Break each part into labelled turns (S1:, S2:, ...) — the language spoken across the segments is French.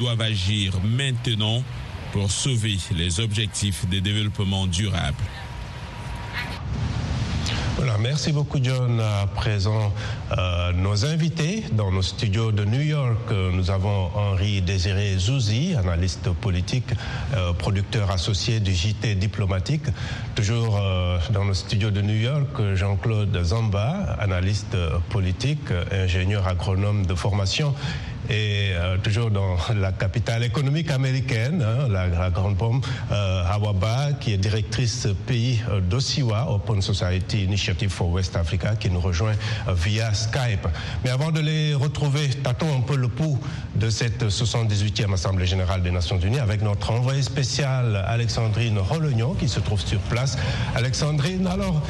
S1: doivent agir maintenant pour sauver les objectifs de développement durable.
S2: Voilà, merci beaucoup John. À présent, euh, nos invités dans nos studios de New York, euh, nous avons Henri Désiré Zouzi, analyste politique, euh, producteur associé du JT diplomatique. Toujours dans nos studios de New York, Jean-Claude Zamba, analyste politique, ingénieur agronome de formation et euh, toujours dans la capitale économique américaine, hein, la, grande pomme, euh, Hawaba, qui est directrice pays euh, d'OSIWA, Open Society Initiative for West Africa, qui nous rejoint via Skype. Mais avant de les retrouver, tâtons un peu le pouls de cette 78e Assemblée générale des Nations Unies avec notre envoyé spécial Alexandrine Rolognon qui se trouve sur place. Alexandrine, alors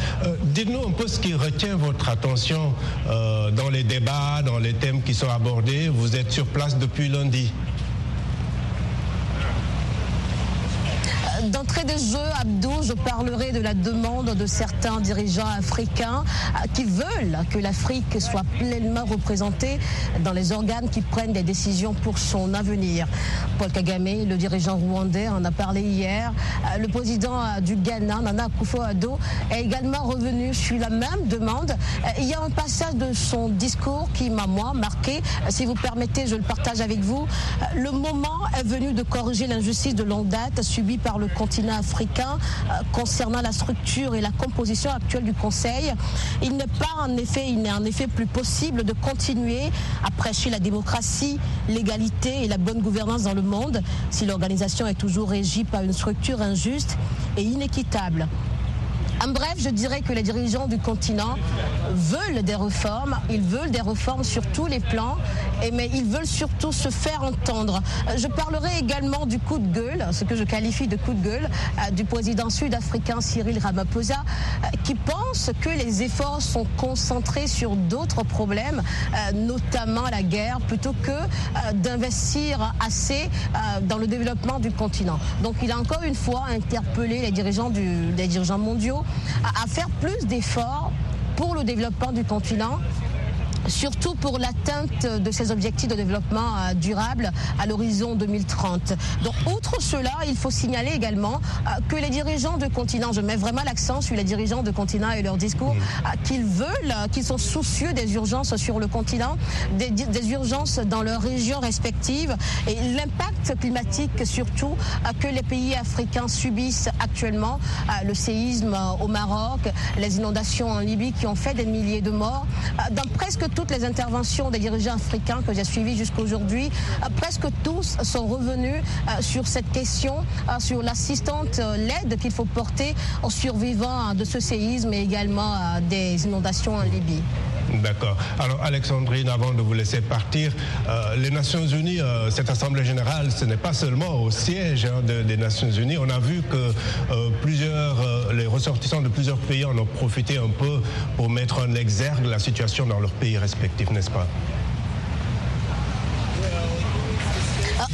S2: dites-nous un peu ce qui retient votre attention dans les débats, dans les thèmes qui sont abordés. Vous êtes sur place depuis lundi.
S3: D'entrée de jeu, Abdou, je parlerai de la demande de certains dirigeants africains euh, qui veulent que l'Afrique soit pleinement représentée dans les organes qui prennent des décisions pour son avenir. Paul Kagame, le dirigeant rwandais, en a parlé hier. Euh, le président euh, du Ghana, Nana Akufo-Addo, est également revenu sur la même demande. Il y a un passage de son discours qui m'a, moi, marqué. Si vous permettez, je le partage avec vous. Le moment est venu de corriger l'injustice de longue date subie par le continent africain euh, concernant la structure et la composition actuelle du Conseil. Il n'est pas en effet, il n'est en effet plus possible de continuer à prêcher la démocratie, l'égalité et la bonne gouvernance dans le monde si l'organisation est toujours régie par une structure injuste et inéquitable. En bref, je dirais que les dirigeants du continent veulent des réformes, ils veulent des réformes sur tous les plans, mais ils veulent surtout se faire entendre. Je parlerai également du coup de gueule, ce que je qualifie de coup de gueule, euh, du président sud-africain Cyril Ramaphosa, euh, qui pense que les efforts sont concentrés sur d'autres problèmes, euh, notamment la guerre, plutôt que d'investir assez dans le développement du continent. Donc il a encore une fois interpellé les dirigeants, les dirigeants mondiaux à, faire plus d'efforts pour le développement du continent surtout pour l'atteinte de ces objectifs de développement euh, durable à l'horizon 2030. Donc, outre cela, il faut signaler également euh, que les dirigeants de continent, je mets vraiment l'accent sur les dirigeants de continent et leur discours, euh, qu'ils veulent, qu'ils sont soucieux des urgences sur le continent, des, urgences dans leurs régions respectives et l'impact climatique surtout que les pays africains subissent actuellement, le séisme au Maroc, les inondations en Libye qui ont fait des milliers de morts, dans presque toutes les interventions des dirigeants africains que j'ai suivies jusqu'aujourd'hui, euh, presque tous sont revenus euh, sur cette question, euh, sur l'assistante, l'aide qu'il faut porter aux survivants de ce séisme et également des inondations en Libye.
S2: D'accord. Alors Alexandrine, avant de vous laisser partir, les Nations Unies, cette Assemblée générale, ce n'est pas seulement au siège hein, des Nations Unies. On a vu que plusieurs, les ressortissants de plusieurs pays en ont profité un peu pour mettre en exergue la situation dans leur pays respectifs, n'est-ce pas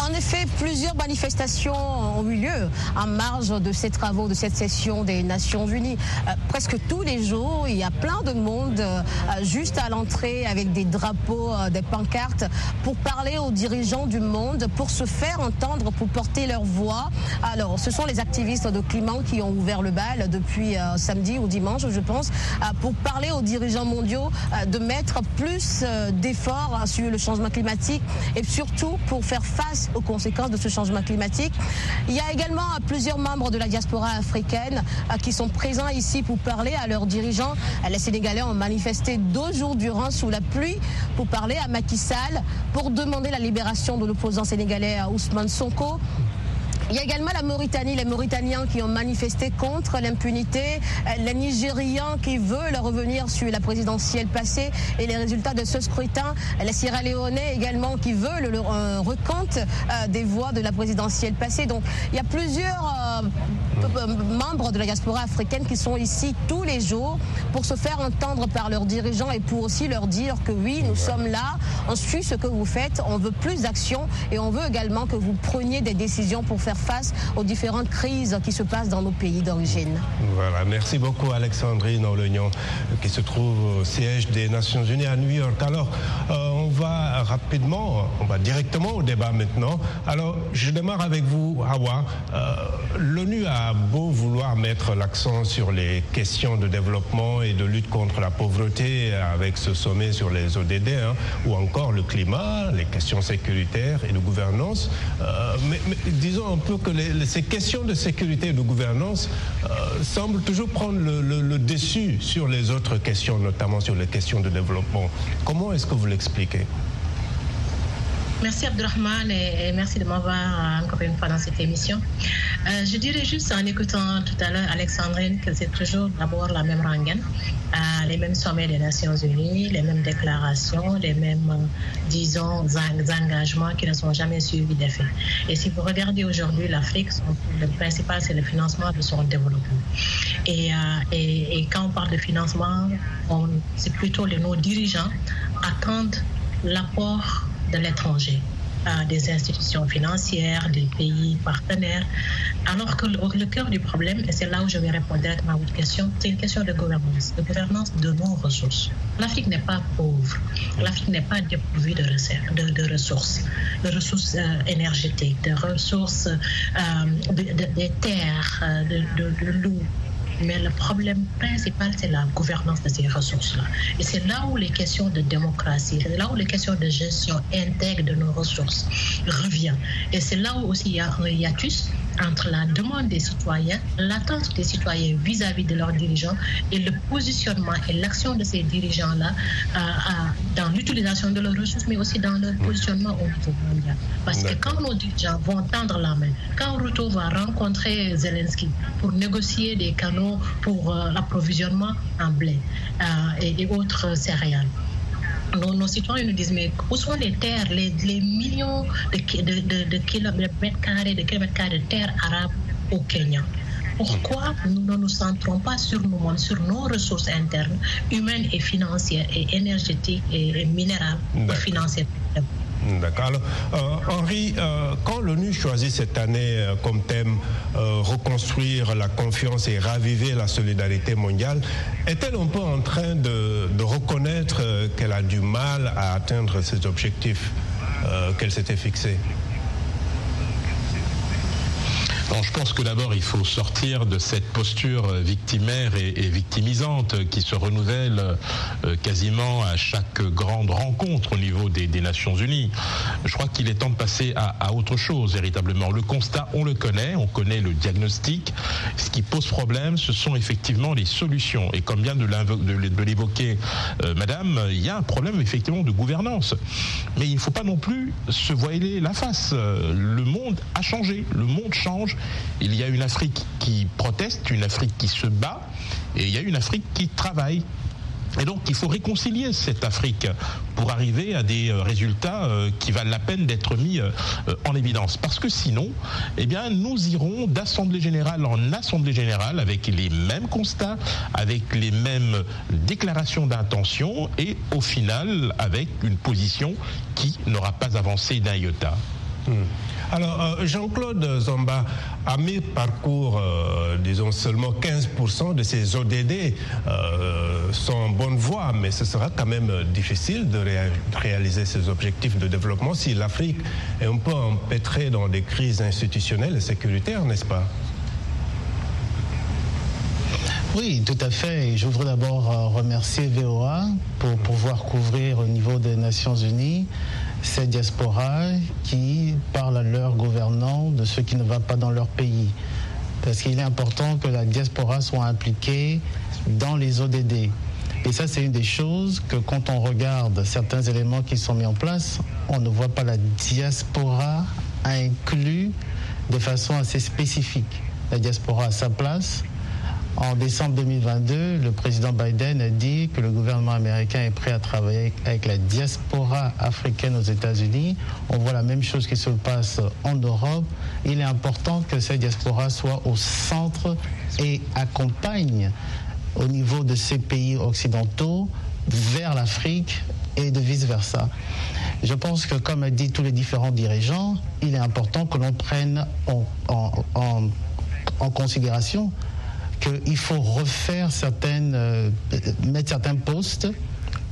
S3: En effet, plusieurs manifestations ont eu lieu en marge de ces travaux, de cette session des Nations Unies. Euh, presque tous les jours, il y a plein de monde euh, juste à l'entrée avec des drapeaux, euh, des pancartes pour parler aux dirigeants du monde, pour se faire entendre, pour porter leur voix. Alors, ce sont les activistes de climat qui ont ouvert le bal depuis samedi ou dimanche, je pense, pour parler aux dirigeants mondiaux de mettre plus d'efforts sur le changement climatique et surtout pour faire face aux de ce changement climatique. Il y a également plusieurs membres de la diaspora africaine euh, qui sont présents ici pour parler à leurs dirigeants. Les Sénégalais ont manifesté deux jours durant sous la pluie pour parler à Macky Sall pour demander la libération de l'opposant sénégalais Ousmane Sonko. Il y a également la Mauritanie, les Mauritaniens qui ont manifesté contre l'impunité, euh, les Nigérians qui veulent revenir sur la présidentielle passée et les résultats de ce scrutin, les Sierra Leonais également qui veulent le recompte euh, des voix de la présidentielle passée. Donc il y a plusieurs euh, membres de la diaspora africaine qui sont ici tous les jours pour se faire entendre par leurs dirigeants et pour aussi leur dire que oui, nous sommes là, on suit ce que vous faites, on veut plus d'action et on veut également que vous preniez des décisions pour faire face aux différentes crises qui se passent dans nos pays d'origine.
S2: Voilà, merci beaucoup Alexandrine Olognon qui se trouve au siège des Nations Unies à New York. Alors, euh, on va rapidement, on va directement au débat maintenant. Alors, je démarre avec vous, Hawa. Euh, L'ONU a beau vouloir mettre l'accent sur les questions de développement et de lutte contre la pauvreté avec ce sommet sur les ODD, hein, ou encore le climat, les questions sécuritaires et de gouvernance. Euh, mais, disons un que ces questions de sécurité et de gouvernance euh, semblent toujours prendre le, dessus sur les autres questions, notamment sur les questions de développement. Comment est-ce que vous l'expliquez?
S4: Merci Abdurrahman et, merci de m'avoir encore une fois dans cette émission. Euh, je dirais juste en écoutant tout à l'heure Alexandrine que c'est toujours d'abord la même rengaine, euh, les mêmes sommets des Nations Unies, les mêmes déclarations, les mêmes, euh, disons, engagements qui ne sont jamais suivis d'effet. Et si vous regardez aujourd'hui l'Afrique, le principal c'est le financement de son développement. Et, et, et quand on parle de financement, c'est plutôt les, nos dirigeants attendent l'apport de l'étranger, des institutions financières, des pays partenaires. Alors que le, cœur du problème, et c'est là où je vais répondre directement à votre question, c'est une question de gouvernance, de gouvernance de nos ressources. L'Afrique n'est pas pauvre, l'Afrique n'est pas dépourvue de, de, ressources, de ressources euh, énergétiques, de ressources euh, des terres, euh, de, l'eau, mais le problème principal, c'est la gouvernance de ces ressources-là. Et c'est là où les questions de démocratie, là où les questions de gestion intègre de nos ressources reviennent. Et c'est là où aussi il y a un hiatus entre la demande des citoyens, l'attente des citoyens vis-à-vis de leurs dirigeants et le positionnement et l'action de ces dirigeants-là euh, dans l'utilisation de leurs ressources, mais aussi dans leur positionnement au niveau mondial. Parce que quand nos dirigeants vont tendre la main, quand Ruto va rencontrer Zelensky pour négocier des canaux pour euh, l'approvisionnement en blé euh, et autres céréales, nos, citoyens nous disent mais où sont les terres, les, millions de, kilomètres carrés, de kilomètres carrés de terres arabes au Kenya. Pourquoi nous ne nous centrons pas sur nous sur nos ressources internes, humaines et financières, et énergétiques et, minérales, et financières?
S2: D'accord. Alors, euh, Henri, euh, quand l'ONU choisit cette année euh, comme thème reconstruire la confiance et raviver la solidarité mondiale, est-elle un peu en train de, de reconnaître qu'elle a du mal à atteindre ces objectifs qu'elle s'était fixés?
S5: Je pense que d'abord, il faut sortir de cette posture victimaire et, victimisante qui se renouvelle euh, quasiment à chaque grande rencontre au niveau des, Nations Unies. Je crois qu'il est temps de passer à, autre chose, véritablement. Le constat, on le connaît, on connaît le diagnostic. Ce qui pose problème, ce sont effectivement les solutions. Et comme vient de l'évoquer euh, Madame, il y a un problème effectivement de gouvernance. Mais il ne faut pas non plus se voiler la face. Le monde a changé, le monde change il y a une Afrique qui proteste, une Afrique qui se bat, et il y a une Afrique qui travaille. Et donc, il faut réconcilier cette Afrique pour arriver à des euh, résultats euh, qui valent la peine d'être mis euh, en évidence. Parce que sinon, eh nous irons d'assemblée générale en assemblée générale avec les mêmes constats, avec les mêmes déclarations d'intention et au final avec une position qui n'aura pas avancé d'un iota.
S2: Hmm. Alors, euh, Jean-Claude Zamba, à mes parcours, euh, disons seulement 15% de ces ODD euh, sont en bonne voie, mais ce sera quand même difficile de réaliser ces objectifs de développement si l'Afrique est un peu empêtrée dans des crises institutionnelles et sécuritaires, n'est-ce pas?
S6: Oui, tout à fait. je voudrais d'abord remercier VOA pour pouvoir couvrir au niveau des Nations Unies ces diasporas qui parlent à leurs gouvernants de ce qui ne va pas dans leur pays. Parce qu'il est important que la diaspora soit impliquée dans les ODD. Et ça, c'est une des choses que quand on regarde certains éléments qui sont mis en place, on ne voit pas la diaspora inclue de façon assez spécifique. La diaspora a sa place, en décembre 2022, le président Biden a dit que le gouvernement américain est prêt à travailler avec la diaspora africaine aux États-Unis. On voit la même chose qui se passe en Europe. Il est important que cette diaspora soit au centre et accompagne au niveau de ces pays occidentaux vers l'Afrique et de vice-versa. Je pense que, comme a dit tous les différents dirigeants, il est important que l'on prenne en, en considération qu'il faut refaire certaines, euh, mettre certains postes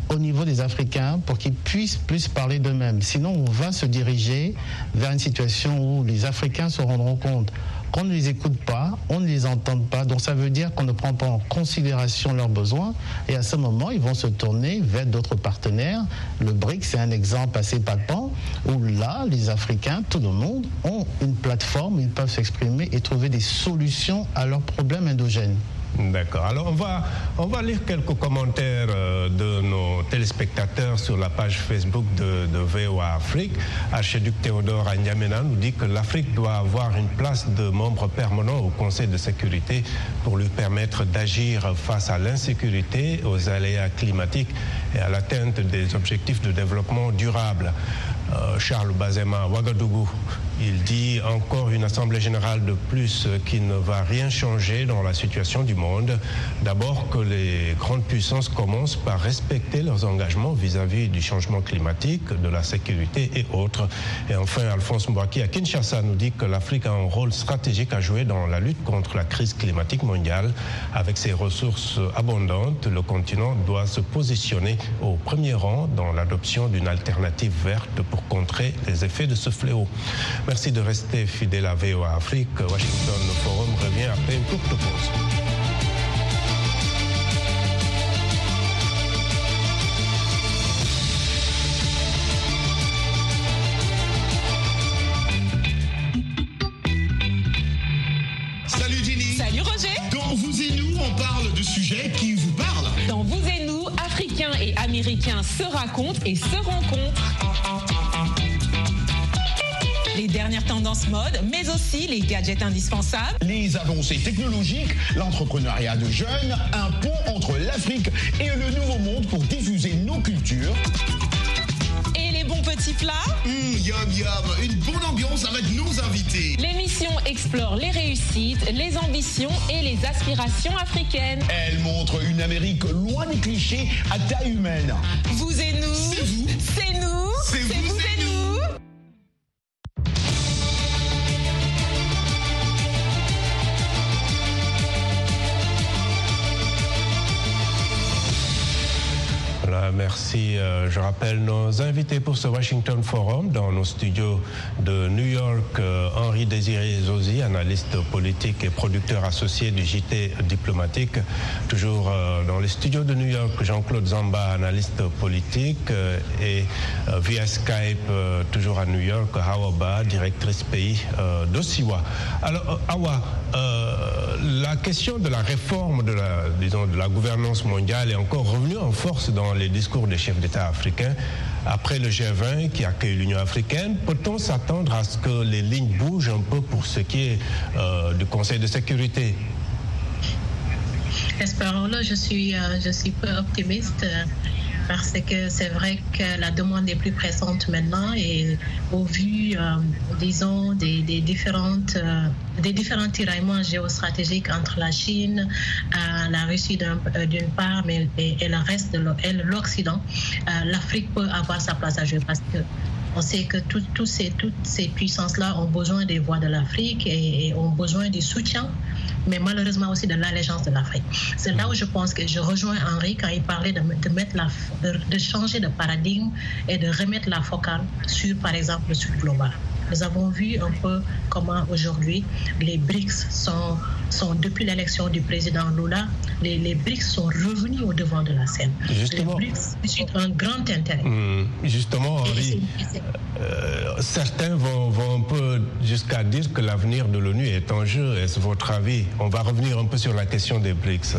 S6: au niveau des Africains pour qu'ils puissent plus parler d'eux-mêmes. Sinon, on va se diriger vers une situation où les Africains se rendront compte qu'on ne les écoute pas, on ne les entend pas. Donc ça veut dire qu'on ne prend pas en considération leurs besoins. Et à ce moment, ils vont se tourner vers d'autres partenaires. Le BRIC, c'est un exemple assez palpant où là, les Africains, tout le monde, ont une plateforme, ils peuvent s'exprimer et trouver des solutions à leurs problèmes endogènes.
S2: D'accord. Alors on va, on va lire quelques commentaires euh, de nos téléspectateurs sur la page Facebook de, VOA Afrique. Archiduc Théodore Agnamena nous dit que l'Afrique doit avoir une place de membre permanent au Conseil de sécurité pour lui permettre d'agir face à l'insécurité, aux aléas climatiques et à l'atteinte des objectifs de développement durable. Euh, Charles Bazema, Ouagadougou, il dit encore une Assemblée générale de plus qui ne va rien changer dans la situation du monde. D'abord que les grandes puissances commencent par respecter leurs engagements vis-à-vis du changement climatique, de la sécurité et autres. Et enfin, Alphonse Mbouaki à Kinshasa nous dit que l'Afrique a un rôle stratégique à jouer dans la lutte contre la crise climatique mondiale. Avec ses ressources abondantes, le continent doit se positionner au premier rang dans l'adoption d'une alternative verte pour contrer les effets de ce fléau. Merci de rester fidèle à VOA Afrique. Washington Forum revient après une courte pause.
S7: Salut Jenny
S8: Salut Roger
S7: Dans Vous et nous, on parle de sujets qui vous parlent.
S8: Dans Vous et nous, Africains et Américains se racontent et se rencontrent. Les dernières tendances mode, mais aussi les gadgets indispensables.
S7: Les avancées technologiques, l'entrepreneuriat de jeunes, un pont entre l'Afrique et le nouveau monde pour diffuser nos cultures.
S8: Et les bons petits plats
S7: Hum, yum yum, une bonne ambiance avec nos invités.
S8: L'émission explore les réussites, les ambitions et les aspirations africaines.
S7: Elle montre une Amérique loin des clichés à taille humaine.
S8: Vous et nous,
S7: C'est vous.
S2: Euh, je rappelle nos invités pour ce Washington Forum dans nos studios de New York. Désiré Zozi, analyste politique et producteur associé du JT diplomatique. Toujours euh, dans les studios de New York, Jean-Claude Zamba, analyste politique. euh, et euh, via Skype, toujours à New York, Hawa directrice pays d'Osiwa. Alors, Hawa, la question de la réforme de la gouvernance mondiale est encore revenue en force dans les discours des chefs d'État africains. Après le G20 qui accueille l'Union africaine, peut-on s'attendre à ce que les lignes bougent un peu pour ce qui est euh, du Conseil de sécurité.
S4: Espérons-le, je suis, euh, je suis peu optimiste euh, parce que c'est vrai que la demande est plus pressante maintenant et au vu, disons, des, différentes, des différents tiraillements géostratégiques entre la Chine, la Russie d'un- d'une part, mais et, le reste de l'Occident, l'Afrique peut avoir sa place à jouer parce que on sait que toutes ces puissances-là ont besoin des voix de l'Afrique et, ont besoin du soutien, mais malheureusement aussi de l'allégeance de l'Afrique. C'est là où je pense que je rejoins Henri quand il parlait de, de mettre la, de, de changer de paradigme et de remettre la focale sur, par exemple, le sud global. Nous avons vu un peu comment aujourd'hui les BRICS sont, sont depuis l'élection du président Lula, les, les BRICS sont revenus au devant de la scène.
S2: Justement.
S4: Les BRICS suscitent un grand intérêt.
S2: Hum, Justement, Henri, euh, certains vont, vont un peu jusqu'à dire que l'avenir de l'ONU est en jeu. Est-ce votre avis? On va revenir un peu sur la question des BRICS.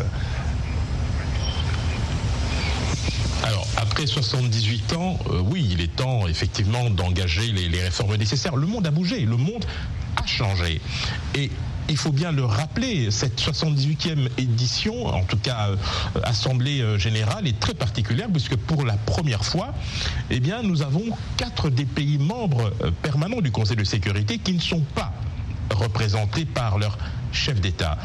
S5: Alors, après 78 ans, euh, oui, il est temps effectivement d'engager les, réformes nécessaires. Le monde a bougé, le monde a changé. Et il faut bien le rappeler, cette 78e édition, en tout cas euh, Assemblée euh, générale, est très particulière puisque pour la première fois, eh nous avons quatre des pays membres permanents du Conseil de sécurité qui ne sont pas représentés par leur chef d'État.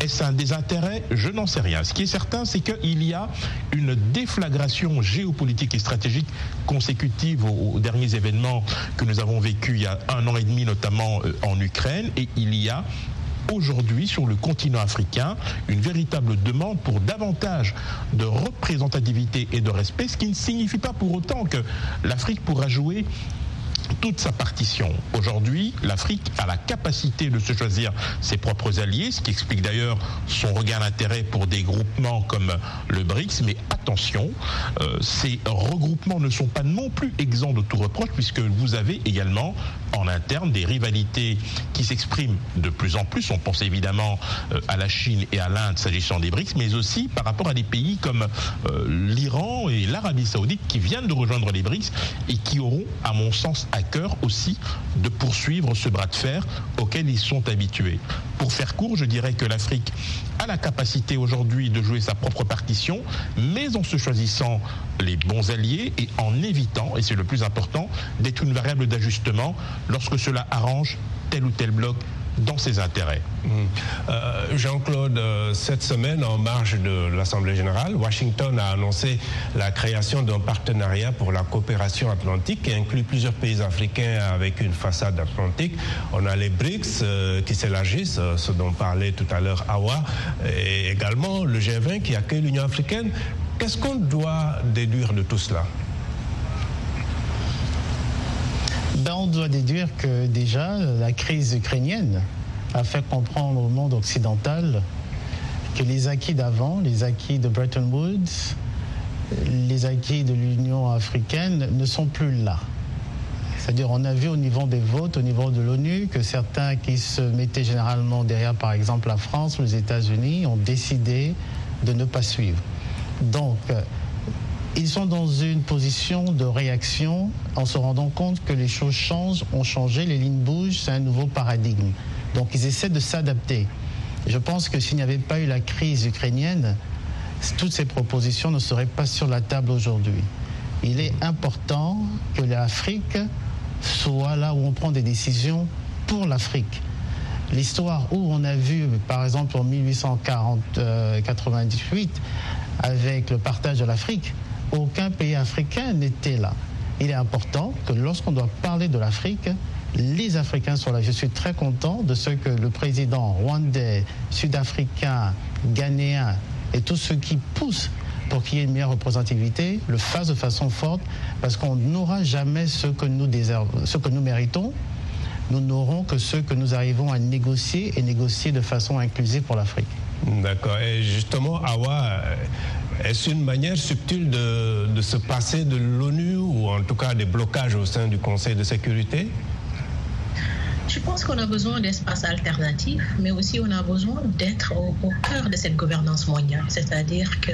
S5: Est-ce un désintérêt? Je n'en sais rien. Ce qui est certain, c'est qu'il y a une déflagration géopolitique et stratégique consécutive aux, derniers événements que nous avons vécus il y a un an et demi, notamment euh, en Ukraine, et il y a aujourd'hui sur le continent africain une véritable demande pour davantage de représentativité et de respect, ce qui ne signifie pas pour autant que l'Afrique pourra jouer toute sa partition. Aujourd'hui, l'Afrique a la capacité de se choisir ses propres alliés, ce qui explique d'ailleurs son regard d'intérêt pour des groupements comme le BRICS. Mais attention, euh, ces regroupements ne sont pas non plus exempts de tout reproche, puisque vous avez également en interne des rivalités qui s'expriment de plus en plus. On pense évidemment euh, à la Chine et à l'Inde s'agissant des BRICS, mais aussi par rapport à des pays comme euh, l'Iran et l'Arabie saoudite qui viennent de rejoindre les BRICS et qui auront, à mon sens, à cœur aussi de poursuivre ce bras de fer auquel ils sont habitués. Pour faire court, je dirais que l'Afrique a la capacité aujourd'hui de jouer sa propre partition, mais en se choisissant les bons alliés et en évitant, et c'est le plus important, d'être une variable d'ajustement lorsque cela arrange tel ou tel bloc dans ses intérêts.
S2: Mmh. Euh, Jean-Claude, euh, cette semaine, en marge de l'Assemblée générale, Washington a annoncé la création d'un partenariat pour la coopération atlantique qui inclut plusieurs pays africains avec une façade atlantique. On a les BRICS euh, qui s'élargissent, ce dont parlait tout à l'heure Awa, et également le G20 qui accueille l'Union africaine. Qu'est-ce qu'on doit déduire de tout cela?
S6: On doit déduire que déjà la crise ukrainienne a fait comprendre au monde occidental que les acquis d'avant, les acquis de Bretton Woods, les acquis de l'Union africaine ne sont plus là. C'est-à-dire, on a vu au niveau des votes, au niveau de l'ONU, que certains qui se mettaient généralement derrière, par exemple, la France ou les États-Unis, ont décidé de ne pas suivre. Donc, ils sont dans une position de réaction en se rendant compte que les choses changent, ont changé, les lignes bougent, c'est un nouveau paradigme. Donc ils essaient de s'adapter. Je pense que s'il n'y avait pas eu la crise ukrainienne, toutes ces propositions ne seraient pas sur la table aujourd'hui. Il est important que l'Afrique soit là où on prend des décisions pour l'Afrique. L'histoire où on a vu, par exemple, en 1898, avec le partage de l'Afrique, aucun pays africain n'était là. Il est important que lorsqu'on doit parler de l'Afrique, les Africains soient là. Je suis très content de ce que le président rwandais, sud-africain, ghanéen et tous ceux qui poussent pour qu'il y ait une meilleure représentativité le fassent de façon forte parce qu'on n'aura jamais ce que nous, ce que nous méritons. Nous n'aurons que ce que nous arrivons à négocier et négocier de façon inclusive pour l'Afrique.
S2: D'accord. Et justement, Awa, est-ce une manière subtile de, se passer de l'ONU ou en tout cas des blocages au sein du Conseil de sécurité?
S4: Je pense qu'on a besoin d'espaces alternatifs, mais aussi on a besoin d'être au, cœur de cette gouvernance mondiale. C'est-à-dire que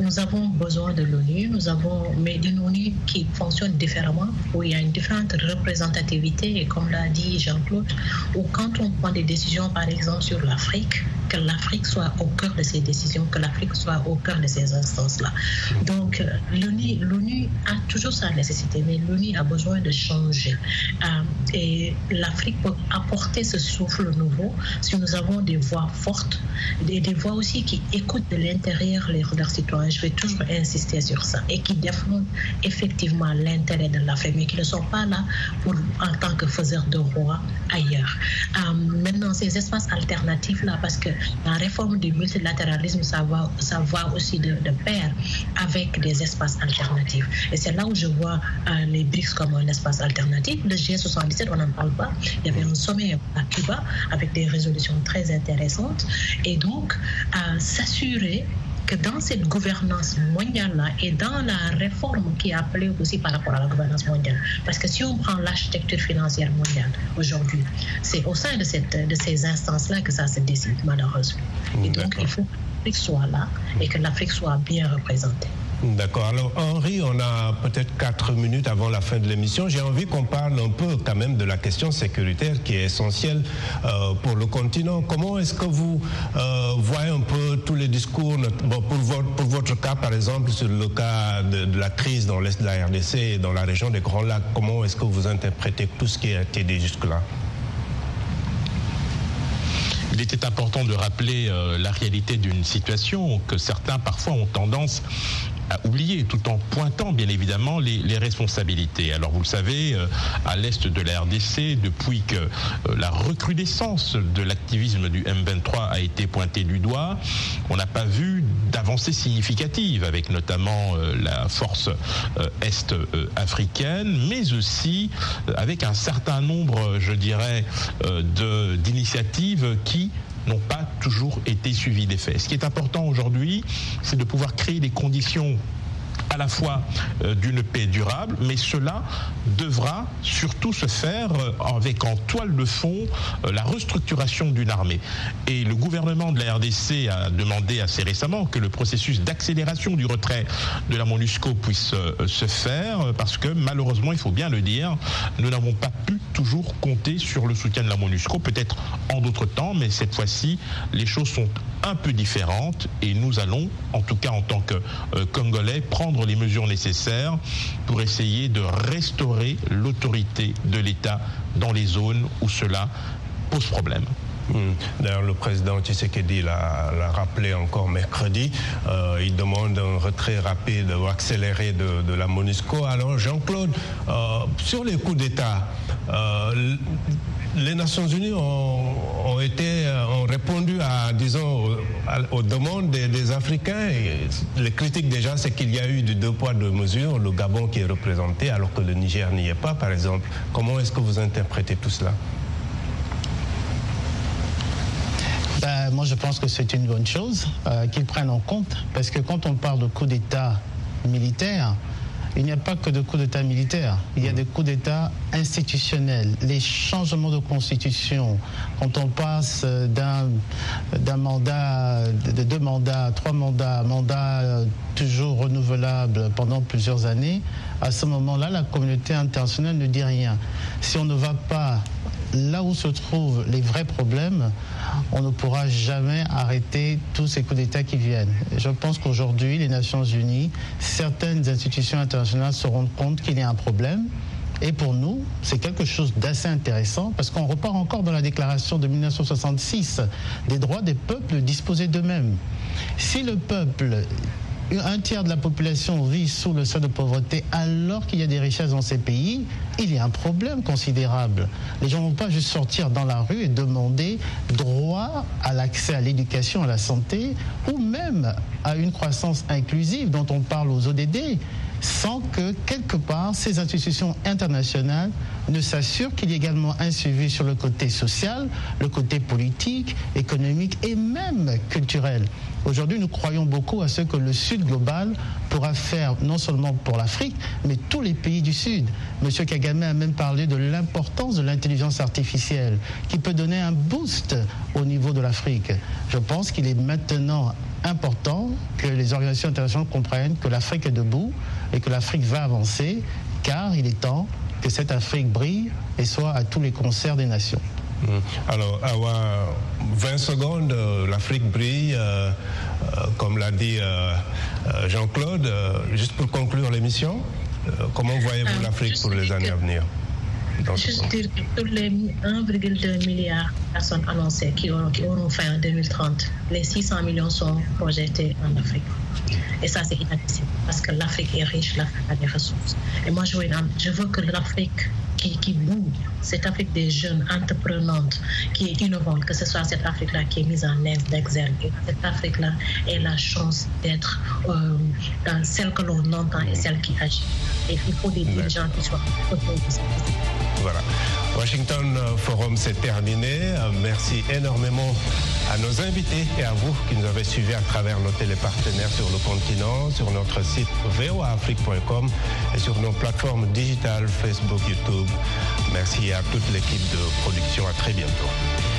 S4: nous avons besoin de l'ONU, nous avons, mais d'une ONU qui fonctionne différemment, où il y a une différente représentativité, et comme l'a dit Jean-Claude, où quand on prend des décisions, par exemple, sur l'Afrique, que l'Afrique soit au cœur de ces décisions, que l'Afrique soit au cœur de ces instances-là. Donc, euh, l'ONU a toujours sa nécessité, mais l'ONU a besoin de changer. Euh, et l'Afrique peut apporter ce souffle nouveau si nous avons des voix fortes, des, des voix aussi qui écoutent de l'intérieur leurs citoyens. Je vais toujours insister sur ça et qui défendent effectivement l'intérêt de l'Afrique, mais qui ne sont pas là pour, en tant que faiseurs de roi ailleurs. Euh, maintenant, ces espaces alternatifs-là, parce que la réforme du multilatéralisme, ça va, ça va aussi de, pair avec des espaces alternatifs. Et c'est là où je vois euh, les BRICS comme un espace alternatif. Le G77, on n'en parle pas. Il y avait un sommet à Cuba avec des résolutions très intéressantes. Et donc, s'assurer que dans cette gouvernance mondiale-là et dans la réforme qui est appelée aussi par rapport à la gouvernance mondiale, parce que si on prend l'architecture financière mondiale aujourd'hui, c'est au sein de, cette, de ces instances-là que ça se décide malheureusement. Et donc il faut que l'Afrique soit là et que l'Afrique soit bien représentée.
S2: D'accord. Alors Henri, on a peut-être quatre minutes avant la fin de l'émission. J'ai envie qu'on parle un peu quand même de la question sécuritaire qui est essentielle euh, pour le continent. Comment est-ce que vous euh, voyez un peu tous les discours, pour, votre, cas par exemple, sur le cas de, la crise dans l'est de la RDC et dans la région des Grands Lacs, comment est-ce que vous interprétez tout ce qui a été dit jusque-là?
S5: Il était important de rappeler euh, la réalité d'une situation que certains parfois ont tendance à oublier, tout en pointant bien évidemment les, responsabilités. Alors vous le savez, euh, à l'est de la RDC, depuis que euh, la recrudescence de l'activisme du M23 a été pointée du doigt, on n'a pas vu d'avancée significative, avec notamment euh, la force est africaine, mais aussi avec un certain nombre, je dirais, d'initiatives qui n'ont pas toujours été suivis d'effet. Ce qui est important aujourd'hui, c'est de pouvoir créer des conditions à la fois euh, d'une paix durable, mais cela devra surtout se faire euh, avec en toile de fond euh, la restructuration d'une armée. Et le gouvernement de la RDC a demandé assez récemment que le processus d'accélération du retrait de la MONUSCO puisse se faire, parce que malheureusement, il faut bien le dire, nous n'avons pas pu toujours compter sur le soutien de la MONUSCO, peut-être en d'autres temps, mais cette fois-ci, les choses sont un peu différentes et nous allons, en tout cas en tant que Congolais, prendre les mesures nécessaires pour essayer de restaurer l'autorité de l'État dans les zones où cela pose problème.
S2: Hmm. D'ailleurs, le président Tshisekedi l'a rappelé encore mercredi. Euh, il demande un retrait rapide ou accéléré de, la MONUSCO. Alors, Jean-Claude, euh, sur les coups d'État, euh, les Nations Unies ont, été, ont répondu aux, demandes des, Africains. Les critiques déjà, c'est qu'il y a eu du deux poids, deux mesures. Le Gabon qui est représenté alors que le Niger n'y est pas, par exemple. Comment est-ce que vous interprétez tout cela
S6: Ben, moi, je pense que c'est une bonne chose euh, qu'ils prennent en compte, parce que quand on parle de coup d'État militaire, il n'y a pas que de coups d'État militaires, il y a des coups d'État institutionnels. Les changements de constitution, quand on passe d'un, mandat, de deux mandats, trois mandats, mandat euh, toujours renouvelable pendant plusieurs années, à ce moment-là, la communauté internationale ne dit rien. Si on ne va pas là où se trouvent les vrais problèmes, on ne pourra jamais arrêter tous ces coups d'État qui viennent. Je pense qu'aujourd'hui, les Nations Unies, certaines institutions internationales se rendent compte qu'il y a un problème. Et pour nous, c'est quelque chose d'assez intéressant parce qu'on repart encore dans la déclaration de 1966 des droits des peuples de disposer d'eux-mêmes. Si le peuple un tiers de la population vit sous le seuil de pauvreté alors qu'il y a des richesses dans ces pays, il y a un problème considérable. Les gens ne vont pas juste sortir dans la rue et demander droit à l'accès à l'éducation, à la santé, ou même à une croissance inclusive dont on parle aux ODD sans que, quelque part, ces institutions internationales ne s'assurent qu'il y ait également un suivi sur le côté social, le côté politique, économique et même culturel. Aujourd'hui, nous croyons beaucoup à ce que le Sud global pourra faire, non seulement pour l'Afrique, mais tous les pays du Sud. Monsieur Kagame a même parlé de l'importance de l'intelligence artificielle, qui peut donner un boost au niveau de l'Afrique. Je pense qu'il est maintenant important que les organisations internationales comprennent que l'Afrique est debout et que l'Afrique va avancer, car il est temps que cette Afrique brille et soit à tous les concerts des nations.
S2: Mmh. Alors, avoir 20 secondes, euh, l'Afrique brille, euh, euh, comme l'a dit Jean-Claude. juste pour conclure l'émission, comment voyez-vous l'Afrique pour les années à venir?
S4: Juste dire que tous les 1,2 milliards de personnes annoncées qui auront, qui auront fait en 2030, les 600 millions sont projetés en Afrique. Et ça, c'est inadmissible parce que l'Afrique est riche, l'Afrique a des ressources. Et moi, je veux, je veux que l'Afrique qui, qui bouge, cette Afrique des jeunes entreprenantes qui est innovante, que ce soit cette Afrique-là qui est mise en exergue, cette Afrique-là ait la chance d'être euh, dans celle que l'on entend et celle qui agit. Et il faut des dirigeants qui soient autour de
S2: Voilà. Washington Forum, c'est terminé. Euh, merci énormément à nos invités et à vous qui nous avez suivis à travers nos télépartenaires sur le continent, sur notre site voafrique.com et sur nos plateformes digitales Facebook, YouTube. Merci à toute l'équipe de production. À très bientôt.